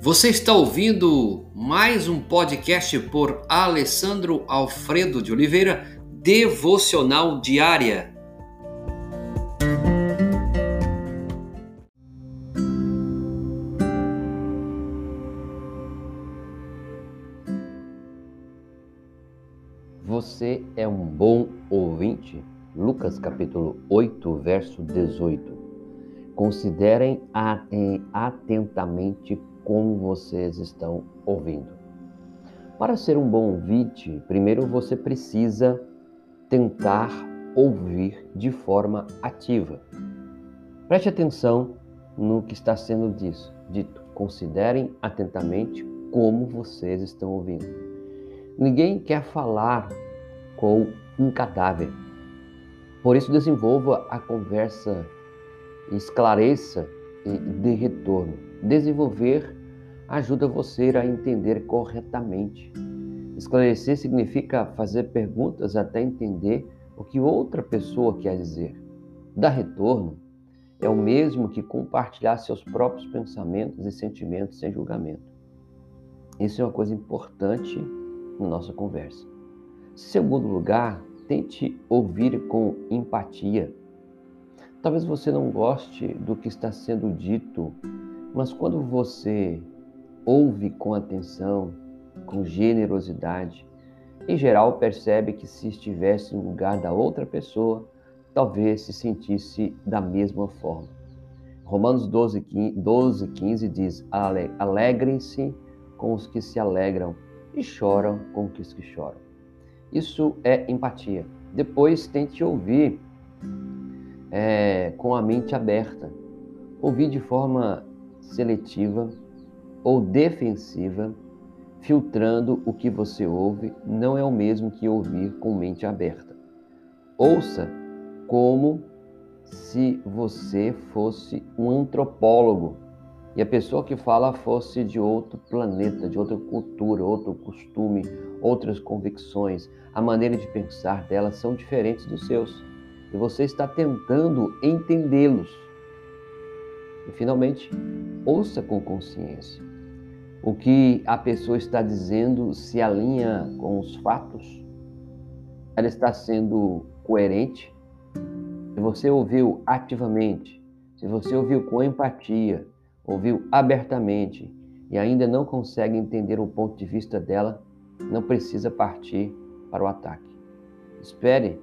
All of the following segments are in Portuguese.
Você está ouvindo mais um podcast por Alessandro Alfredo de Oliveira, Devocional Diária. Você é um bom ouvinte? Lucas capítulo 8, verso 18. Considerem atentamente como vocês estão ouvindo. Para ser um bom ouvinte, primeiro você precisa tentar ouvir de forma ativa. Preste atenção no que está sendo dito. Considerem atentamente como vocês estão ouvindo. Ninguém quer falar com um cadáver. Por isso, desenvolva a conversa, esclareça e dê retorno. Desenvolver ajuda você a entender corretamente. Esclarecer significa fazer perguntas até entender o que outra pessoa quer dizer. Dar retorno é o mesmo que compartilhar seus próprios pensamentos e sentimentos sem julgamento. Isso é uma coisa importante na nossa conversa. Segundo lugar, tente ouvir com empatia. Talvez você não goste do que está sendo dito, mas quando você ouve com atenção, com generosidade, em geral percebe que se estivesse no lugar da outra pessoa, talvez se sentisse da mesma forma. Romanos 12, 12 15 diz: Alegrem-se com os que se alegram e choram com os que choram. Isso é empatia. Depois tente ouvir é, com a mente aberta. Ouvir de forma seletiva ou defensiva, filtrando o que você ouve, não é o mesmo que ouvir com mente aberta. Ouça como se você fosse um antropólogo e a pessoa que fala fosse de outro planeta, de outra cultura, outro costume, outras convicções, a maneira de pensar delas são diferentes dos seus. E você está tentando entendê-los. E finalmente, ouça com consciência. O que a pessoa está dizendo se alinha com os fatos? Ela está sendo coerente? Se você ouviu ativamente, se você ouviu com empatia, ouviu abertamente e ainda não consegue entender o ponto de vista dela, não precisa partir para o ataque. Espere,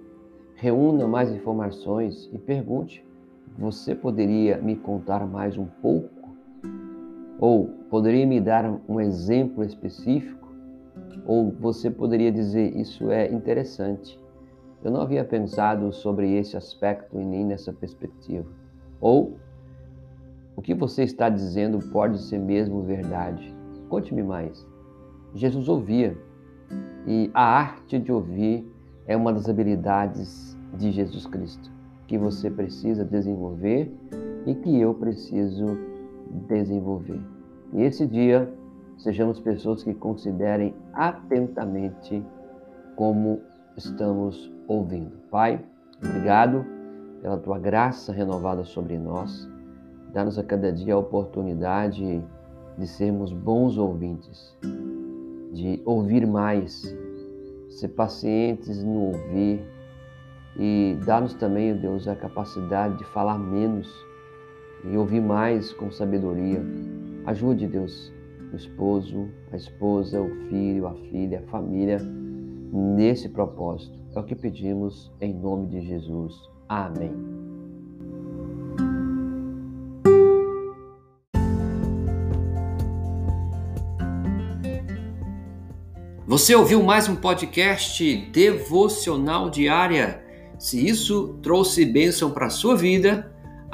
reúna mais informações e pergunte: você poderia me contar mais um pouco? Ou poderia me dar um exemplo específico? Ou você poderia dizer: Isso é interessante. Eu não havia pensado sobre esse aspecto e nem nessa perspectiva. Ou o que você está dizendo pode ser mesmo verdade. Conte-me mais. Jesus ouvia, e a arte de ouvir é uma das habilidades de Jesus Cristo que você precisa desenvolver e que eu preciso desenvolver. E esse dia, sejamos pessoas que considerem atentamente como estamos ouvindo. Pai, obrigado pela tua graça renovada sobre nós. Dá-nos a cada dia a oportunidade de sermos bons ouvintes, de ouvir mais, ser pacientes no ouvir e dá-nos também, Deus, a capacidade de falar menos e ouvir mais com sabedoria. Ajude, Deus, o esposo, a esposa, o filho, a filha, a família nesse propósito. É o que pedimos em nome de Jesus. Amém. Você ouviu mais um podcast devocional diária? Se isso trouxe bênção para a sua vida,